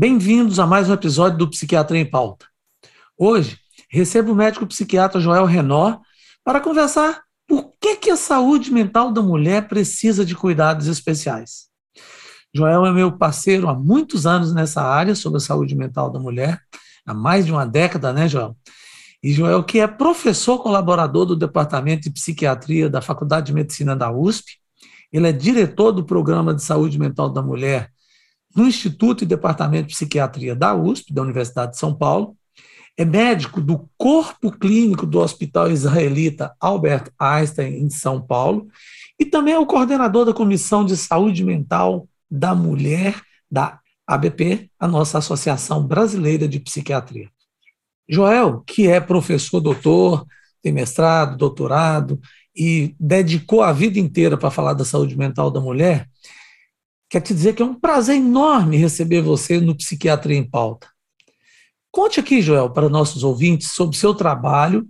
Bem-vindos a mais um episódio do Psiquiatria em Pauta. Hoje, recebo o médico psiquiatra Joel Renó para conversar por que, que a saúde mental da mulher precisa de cuidados especiais. Joel é meu parceiro há muitos anos nessa área sobre a saúde mental da mulher, há mais de uma década, né, Joel? E Joel, que é professor colaborador do Departamento de Psiquiatria da Faculdade de Medicina da USP, ele é diretor do Programa de Saúde Mental da Mulher no Instituto e Departamento de Psiquiatria da USP, da Universidade de São Paulo, é médico do Corpo Clínico do Hospital Israelita Albert Einstein, em São Paulo, e também é o coordenador da Comissão de Saúde Mental da Mulher da ABP, a nossa Associação Brasileira de Psiquiatria. Joel, que é professor doutor, tem mestrado, doutorado e dedicou a vida inteira para falar da saúde mental da mulher, quer te dizer que é um prazer enorme receber você no Psiquiatria em Pauta. Conte aqui, Joel, para nossos ouvintes sobre seu trabalho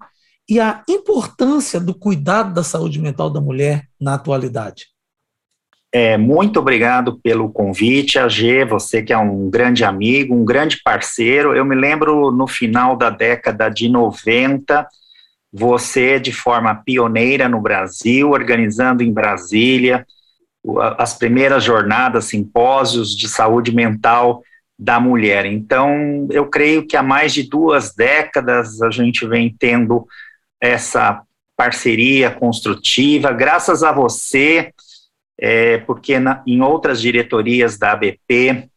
e a importância do cuidado da saúde mental da mulher na atualidade. É, muito obrigado pelo convite, AG, você que é um grande amigo, um grande parceiro. Eu me lembro no final da década de 90, você de forma pioneira no Brasil, organizando em Brasília as primeiras jornadas, simpósios de saúde mental da mulher. Então, eu creio que há mais de duas décadas a gente vem tendo essa parceria construtiva, graças a você é, porque na, em outras diretorias da ABP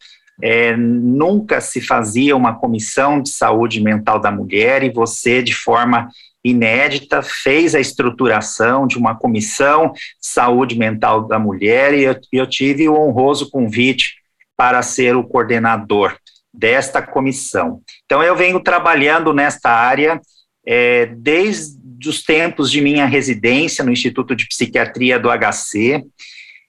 é, nunca se fazia uma comissão de saúde mental da mulher e você, de forma inédita, fez a estruturação de uma comissão de saúde mental da mulher e eu, eu tive o honroso convite para ser o coordenador desta comissão. Então, eu venho trabalhando nesta área é, desde os tempos de minha residência no Instituto de Psiquiatria do HC,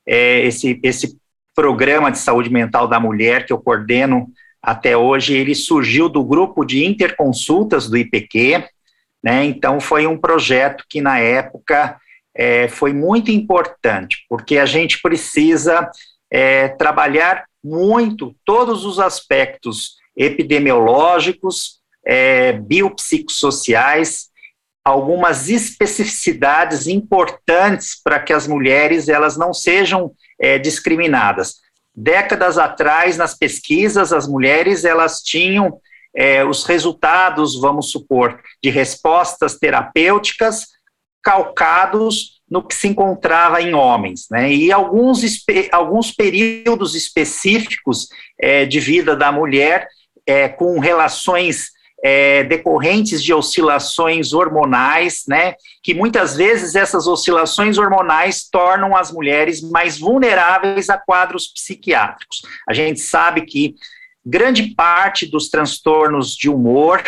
é, esse, esse programa de saúde mental da mulher que eu coordeno até hoje, ele surgiu do grupo de interconsultas do IPQ, né? Então foi um projeto que na época é, foi muito importante, porque a gente precisa é, trabalhar muito todos os aspectos epidemiológicos, é, biopsicossociais algumas especificidades importantes para que as mulheres elas não sejam é, discriminadas. Décadas atrás, nas pesquisas, as mulheres elas tinham é, os resultados, vamos supor, de respostas terapêuticas calcados no que se encontrava em homens, né? E alguns, alguns períodos específicos é, de vida da mulher é, com relações é, decorrentes de oscilações hormonais, né, que muitas vezes essas oscilações hormonais tornam as mulheres mais vulneráveis a quadros psiquiátricos. A gente sabe que grande parte dos transtornos de humor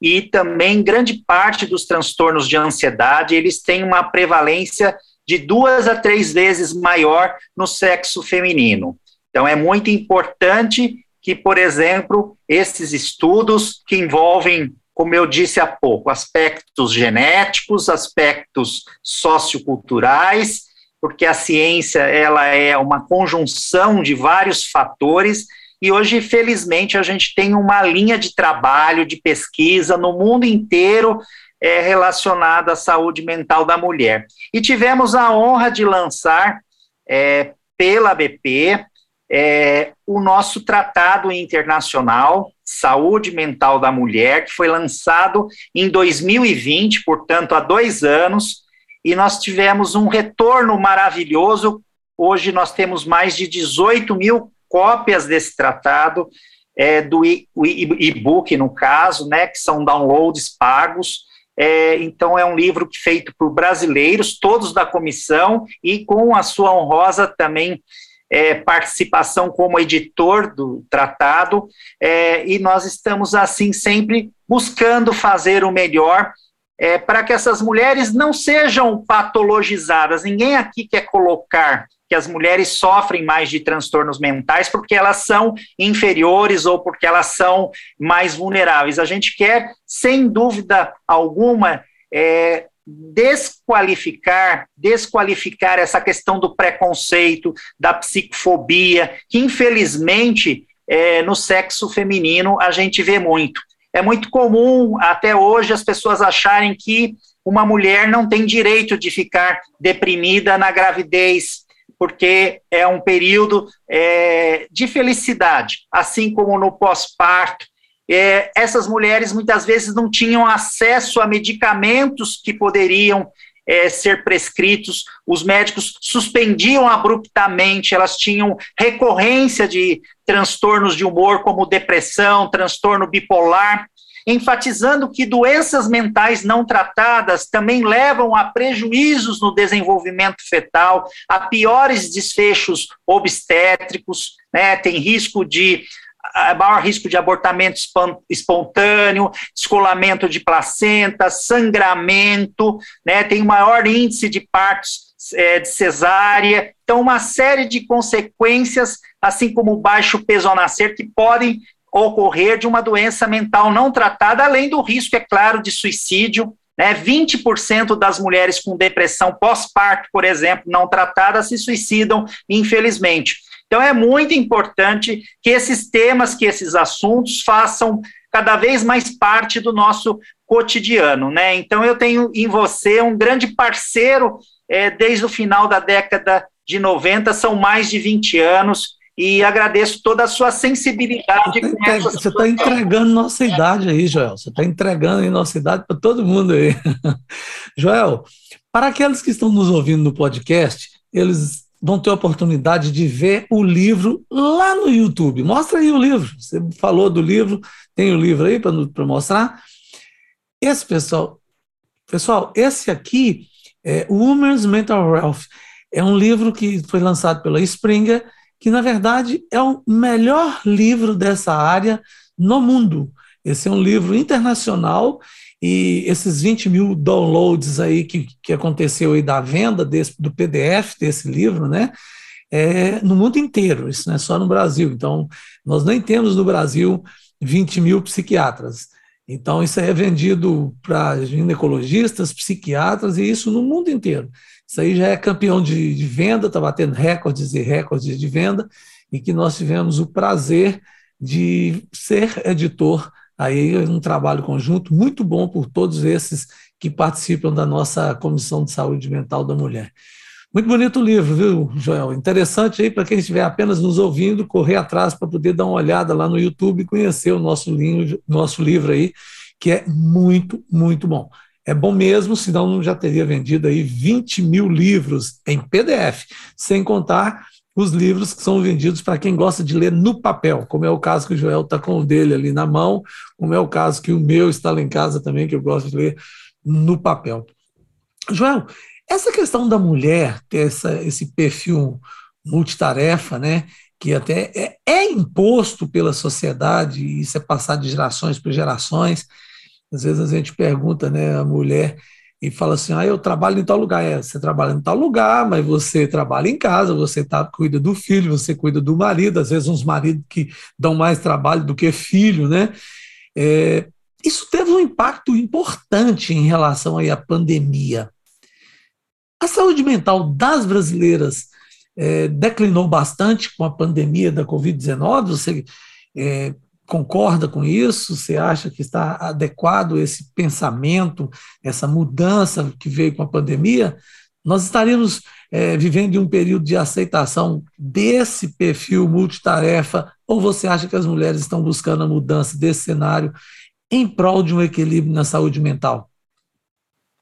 e também grande parte dos transtornos de ansiedade, eles têm uma prevalência de duas a três vezes maior no sexo feminino. Então, é muito importante que, por exemplo, esses estudos que envolvem, como eu disse há pouco, aspectos genéticos, aspectos socioculturais, porque a ciência ela é uma conjunção de vários fatores e hoje, felizmente, a gente tem uma linha de trabalho, de pesquisa no mundo inteiro é, relacionada à saúde mental da mulher. E tivemos a honra de lançar é, pela BP é, o nosso tratado internacional Saúde Mental da Mulher, que foi lançado em 2020, portanto, há dois anos, e nós tivemos um retorno maravilhoso. Hoje nós temos mais de 18 mil cópias desse tratado, é, do e-book, no caso, né, que são downloads pagos. É, então, é um livro feito por brasileiros, todos da comissão, e com a sua honrosa também é, participação como editor do tratado, é, e nós estamos, assim, sempre buscando fazer o melhor é, para que essas mulheres não sejam patologizadas. Ninguém aqui quer colocar que as mulheres sofrem mais de transtornos mentais porque elas são inferiores ou porque elas são mais vulneráveis. A gente quer, sem dúvida alguma, é, desqualificar, desqualificar essa questão do preconceito, da psicofobia, que infelizmente é, no sexo feminino a gente vê muito. É muito comum até hoje as pessoas acharem que uma mulher não tem direito de ficar deprimida na gravidez, porque é um período é, de felicidade, assim como no pós-parto. É, essas mulheres muitas vezes não tinham acesso a medicamentos que poderiam é, ser prescritos, os médicos suspendiam abruptamente, elas tinham recorrência de transtornos de humor, como depressão, transtorno bipolar, enfatizando que doenças mentais não tratadas também levam a prejuízos no desenvolvimento fetal, a piores desfechos obstétricos, né, tem risco de maior risco de abortamento espontâneo, descolamento de placenta, sangramento, né, tem maior índice de partos é, de cesárea, então uma série de consequências, assim como baixo peso ao nascer, que podem ocorrer de uma doença mental não tratada, além do risco, é claro, de suicídio. Né? 20% das mulheres com depressão pós-parto, por exemplo, não tratada, se suicidam, infelizmente. Então, é muito importante que esses temas, que esses assuntos façam cada vez mais parte do nosso cotidiano. Né? Então, eu tenho em você um grande parceiro é, desde o final da década de 90, são mais de 20 anos e agradeço toda a sua sensibilidade. Você está entregando nossa idade aí, Joel. Você está entregando aí nossa idade para todo mundo aí. Joel, para aqueles que estão nos ouvindo no podcast, eles vão ter a oportunidade de ver o livro lá no YouTube. Mostra aí o livro. Você falou do livro, tem o livro aí para mostrar. Esse pessoal, pessoal, esse aqui é Women's Mental Health. É um livro que foi lançado pela Springer que na verdade é o melhor livro dessa área no mundo. Esse é um livro internacional e esses 20 mil downloads aí que, que aconteceu aí da venda desse, do PDF desse livro, né? É no mundo inteiro, isso não é só no Brasil. Então, nós nem temos no Brasil 20 mil psiquiatras. Então, isso é vendido para ginecologistas, psiquiatras, e isso no mundo inteiro. Isso aí já é campeão de, de venda, está batendo recordes e recordes de venda, e que nós tivemos o prazer de ser editor aí um trabalho conjunto muito bom por todos esses que participam da nossa Comissão de Saúde Mental da Mulher. Muito bonito o livro, viu, Joel? Interessante aí para quem estiver apenas nos ouvindo, correr atrás para poder dar uma olhada lá no YouTube e conhecer o nosso nosso livro aí, que é muito, muito bom. É bom mesmo, senão já teria vendido aí 20 mil livros em PDF, sem contar os livros que são vendidos para quem gosta de ler no papel, como é o caso que o Joel está com o dele ali na mão, como é o caso que o meu está lá em casa também, que eu gosto de ler no papel. Joel, essa questão da mulher ter essa, esse perfil multitarefa, né, que até é, é imposto pela sociedade, e isso é passado de gerações por gerações, às vezes a gente pergunta, né, a mulher e fala assim: ah, eu trabalho em tal lugar. É, você trabalha em tal lugar, mas você trabalha em casa, você tá, cuida do filho, você cuida do marido, às vezes uns maridos que dão mais trabalho do que filho, né? É, isso teve um impacto importante em relação aí à pandemia. A saúde mental das brasileiras é, declinou bastante com a pandemia da Covid-19. Você é, concorda com isso? Você acha que está adequado esse pensamento, essa mudança que veio com a pandemia? Nós estaríamos é, vivendo um período de aceitação desse perfil multitarefa, ou você acha que as mulheres estão buscando a mudança desse cenário em prol de um equilíbrio na saúde mental?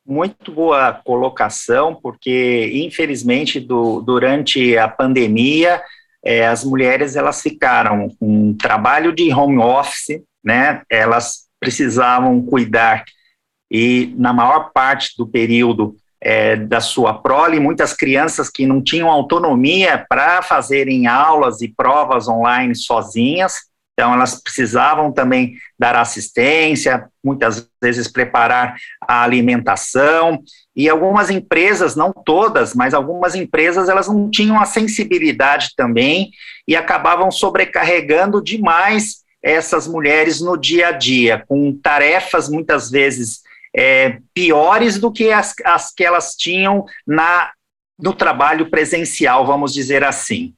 Muito boa colocação, porque infelizmente do, durante a pandemia é, as mulheres elas ficaram com um trabalho de home office, né? Elas precisavam cuidar e na maior parte do período é, da sua prole, muitas crianças que não tinham autonomia para fazerem aulas e provas online sozinhas, então elas precisavam também dar assistência, muitas vezes preparar a alimentação, e algumas empresas, não todas, mas algumas empresas, elas não tinham a sensibilidade também e acabavam sobrecarregando demais essas mulheres no dia a dia, com tarefas muitas vezes é, piores do que as, as que elas tinham na, no trabalho presencial, vamos dizer assim.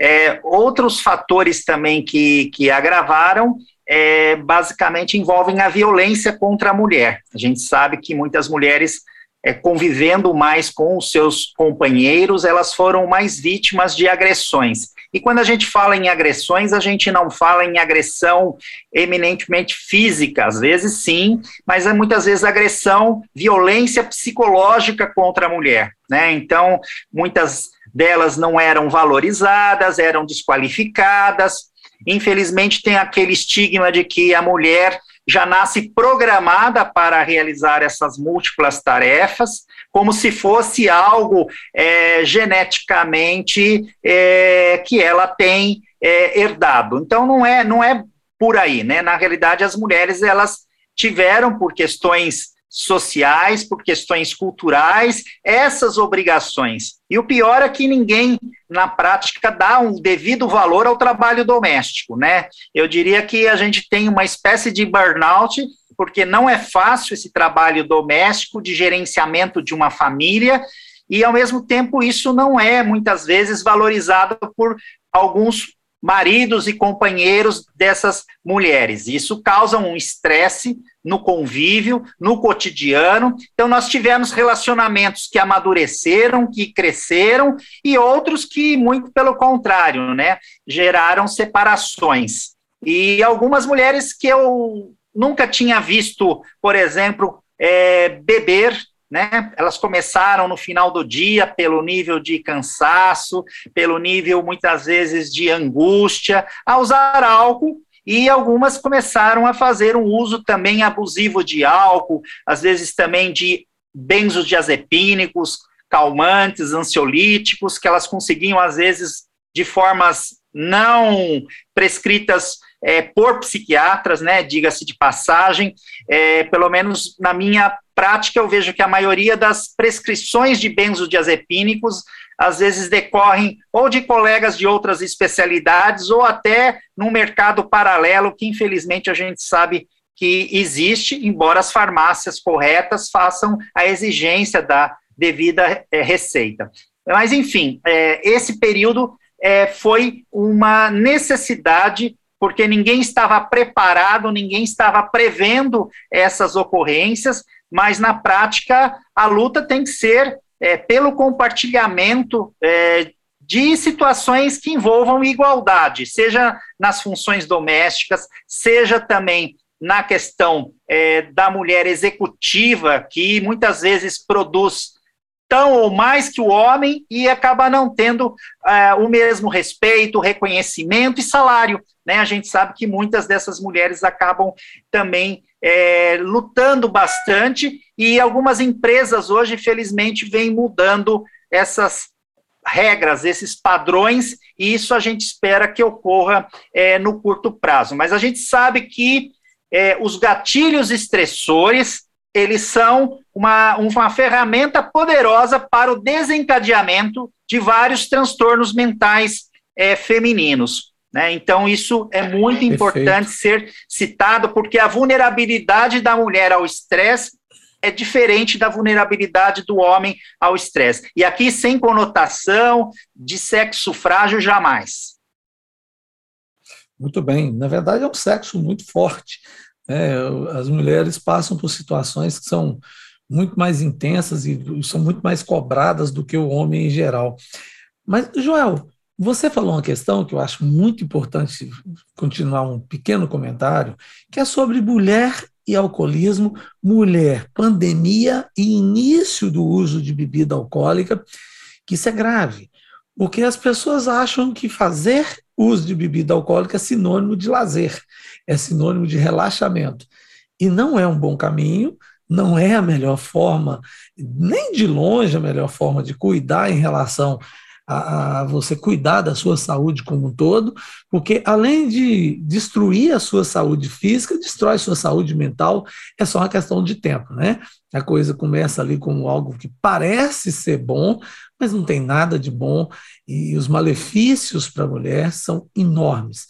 É, outros fatores também que, que agravaram é, basicamente envolvem a violência contra a mulher. A gente sabe que muitas mulheres é, convivendo mais com os seus companheiros, elas foram mais vítimas de agressões. E quando a gente fala em agressões, a gente não fala em agressão eminentemente física, às vezes sim, mas é muitas vezes agressão, violência psicológica contra a mulher. Né? Então, muitas delas não eram valorizadas, eram desqualificadas. Infelizmente, tem aquele estigma de que a mulher já nasce programada para realizar essas múltiplas tarefas, como se fosse algo é, geneticamente é, que ela tem é, herdado. Então não é não é por aí, né? Na realidade, as mulheres elas tiveram por questões sociais, por questões culturais, essas obrigações. E o pior é que ninguém, na prática, dá um devido valor ao trabalho doméstico, né? Eu diria que a gente tem uma espécie de burnout, porque não é fácil esse trabalho doméstico de gerenciamento de uma família, e ao mesmo tempo isso não é muitas vezes valorizado por alguns maridos e companheiros dessas mulheres. Isso causa um estresse no convívio, no cotidiano. Então, nós tivemos relacionamentos que amadureceram, que cresceram, e outros que, muito pelo contrário, né, geraram separações. E algumas mulheres que eu nunca tinha visto, por exemplo, é, beber né? Elas começaram no final do dia pelo nível de cansaço, pelo nível muitas vezes de angústia, a usar álcool e algumas começaram a fazer um uso também abusivo de álcool, às vezes também de benzodiazepínicos, calmantes, ansiolíticos, que elas conseguiam às vezes de formas não prescritas é, por psiquiatras, né, diga-se de passagem, é, pelo menos na minha prática eu vejo que a maioria das prescrições de benzodiazepínicos às vezes decorrem ou de colegas de outras especialidades ou até num mercado paralelo que infelizmente a gente sabe que existe, embora as farmácias corretas façam a exigência da devida é, receita. Mas, enfim, é, esse período é, foi uma necessidade porque ninguém estava preparado, ninguém estava prevendo essas ocorrências, mas na prática a luta tem que ser é, pelo compartilhamento é, de situações que envolvam igualdade, seja nas funções domésticas, seja também na questão é, da mulher executiva, que muitas vezes produz tão ou mais que o homem e acaba não tendo é, o mesmo respeito, reconhecimento e salário. Né? A gente sabe que muitas dessas mulheres acabam também é, lutando bastante e algumas empresas hoje, felizmente, vêm mudando essas regras, esses padrões, e isso a gente espera que ocorra é, no curto prazo. Mas a gente sabe que os gatilhos estressores eles são uma, uma ferramenta poderosa para o desencadeamento de vários transtornos mentais é, femininos. Né? Então, isso é muito Perfeito. importante ser citado, porque a vulnerabilidade da mulher ao estresse é diferente da vulnerabilidade do homem ao estresse. E aqui, sem conotação de sexo frágil, jamais. Muito bem. Na verdade, é um sexo muito forte. É, as mulheres passam por situações que são muito mais intensas e são muito mais cobradas do que o homem em geral. Mas, Joel, você falou uma questão que eu acho muito importante continuar um pequeno comentário, que é sobre mulher e alcoolismo, mulher, pandemia e início do uso de bebida alcoólica, que isso é grave, porque as pessoas acham que fazer uso de bebida alcoólica é sinônimo de lazer, é sinônimo de relaxamento. E não é um bom caminho, não é a melhor forma, nem de longe a melhor forma de cuidar em relação a, a, você cuidar da sua saúde como um todo, porque além de destruir a sua saúde física, destrói sua saúde mental, é só uma questão de tempo, né? A coisa começa ali como algo que parece ser bom, mas não tem nada de bom, e os malefícios para a mulher são enormes.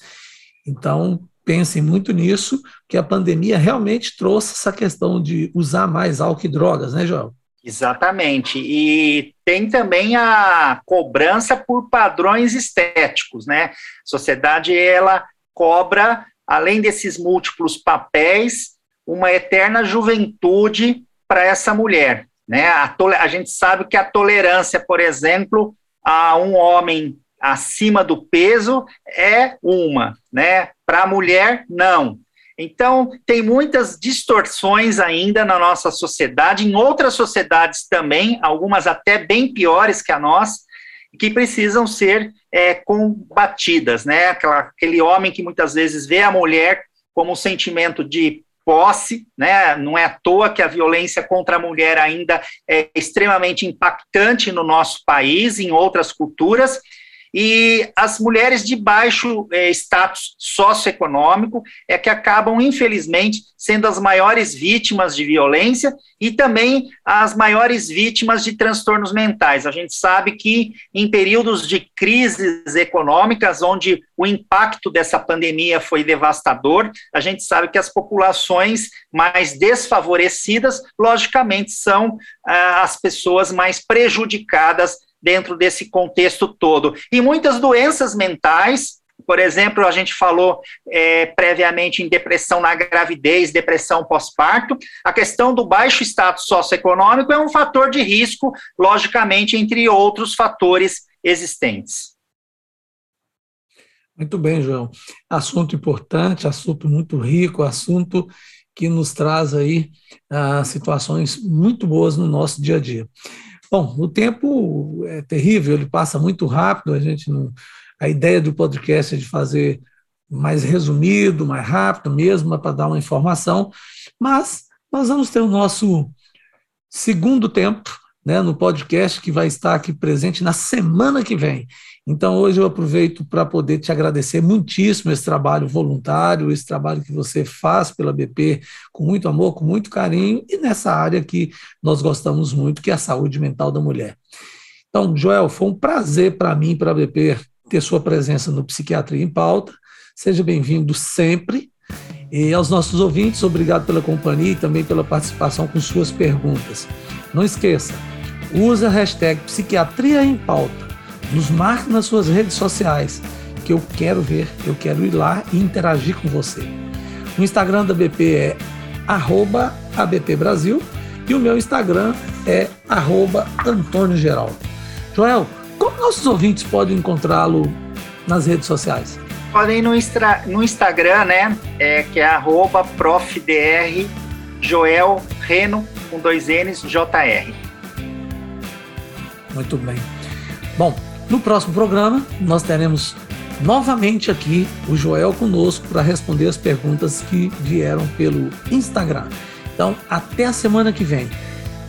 Então, pensem muito nisso, que a pandemia realmente trouxe essa questão de usar mais álcool e drogas, né, Joel? Exatamente. E tem também a cobrança por padrões estéticos, né? A sociedade ela cobra, além desses múltiplos papéis, uma eterna juventude para essa mulher, né? A, a gente sabe que a tolerância, por exemplo, a um homem acima do peso é uma, né? Para a mulher não. Então, tem muitas distorções ainda na nossa sociedade, em outras sociedades também, algumas até bem piores que a nossa, que precisam ser é, combatidas, né? Aquela, aquele homem que muitas vezes vê a mulher como um sentimento de posse, né? Não é à toa que a violência contra a mulher ainda é extremamente impactante no nosso país, em outras culturas, e as mulheres de baixo é, status socioeconômico é que acabam, infelizmente, sendo as maiores vítimas de violência e também as maiores vítimas de transtornos mentais. A gente sabe que em períodos de crises econômicas, onde o impacto dessa pandemia foi devastador, a gente sabe que as populações mais desfavorecidas, logicamente, são ah, as pessoas mais prejudicadas dentro desse contexto todo. E muitas doenças mentais, por exemplo, a gente falou é, previamente em depressão na gravidez, depressão pós-parto. A questão do baixo status socioeconômico é um fator de risco, logicamente, entre outros fatores existentes. Muito bem, João. Assunto importante, assunto muito rico, assunto que nos traz aí ah, situações muito boas no nosso dia a dia. Bom, o tempo é terrível, ele passa muito rápido, a gente não. A ideia do podcast é de fazer mais resumido, mais rápido mesmo, para dar uma informação, mas nós vamos ter o nosso segundo tempo né, no podcast que vai estar aqui presente na semana que vem. Então, hoje eu aproveito para poder te agradecer muitíssimo esse trabalho voluntário, esse trabalho que você faz pela BP com muito amor, com muito carinho, e nessa área que nós gostamos muito, que é a saúde mental da mulher. Então, Joel, foi um prazer para mim, para a BP, ter sua presença no Psiquiatria em Pauta. Seja bem-vindo sempre. E aos nossos ouvintes, obrigado pela companhia e também pela participação com suas perguntas. Não esqueça, use a hashtag Psiquiatria em Pauta nos marque nas suas redes sociais, que eu quero ver, eu quero ir lá e interagir com você. O Instagram da BP é arroba ABP Brasil e o meu Instagram é arroba Antônio Geraldo. Joel, como nossos ouvintes podem encontrá-lo nas redes sociais? Podem ir no, no Instagram, né? É, que é arroba profdr Joel Reno com dois N's JR. Muito bem. Bom, no próximo programa, nós teremos novamente aqui o Joel conosco para responder as perguntas que vieram pelo Instagram. Então, até a semana que vem.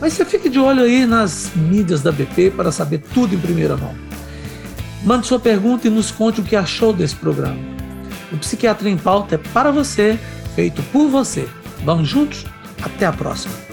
Mas você fique de olho aí nas mídias da BP para saber tudo em primeira mão. Mande sua pergunta e nos conte o que achou desse programa. O Psiquiatria em Pauta é para você, feito por você. Vamos juntos? Até a próxima.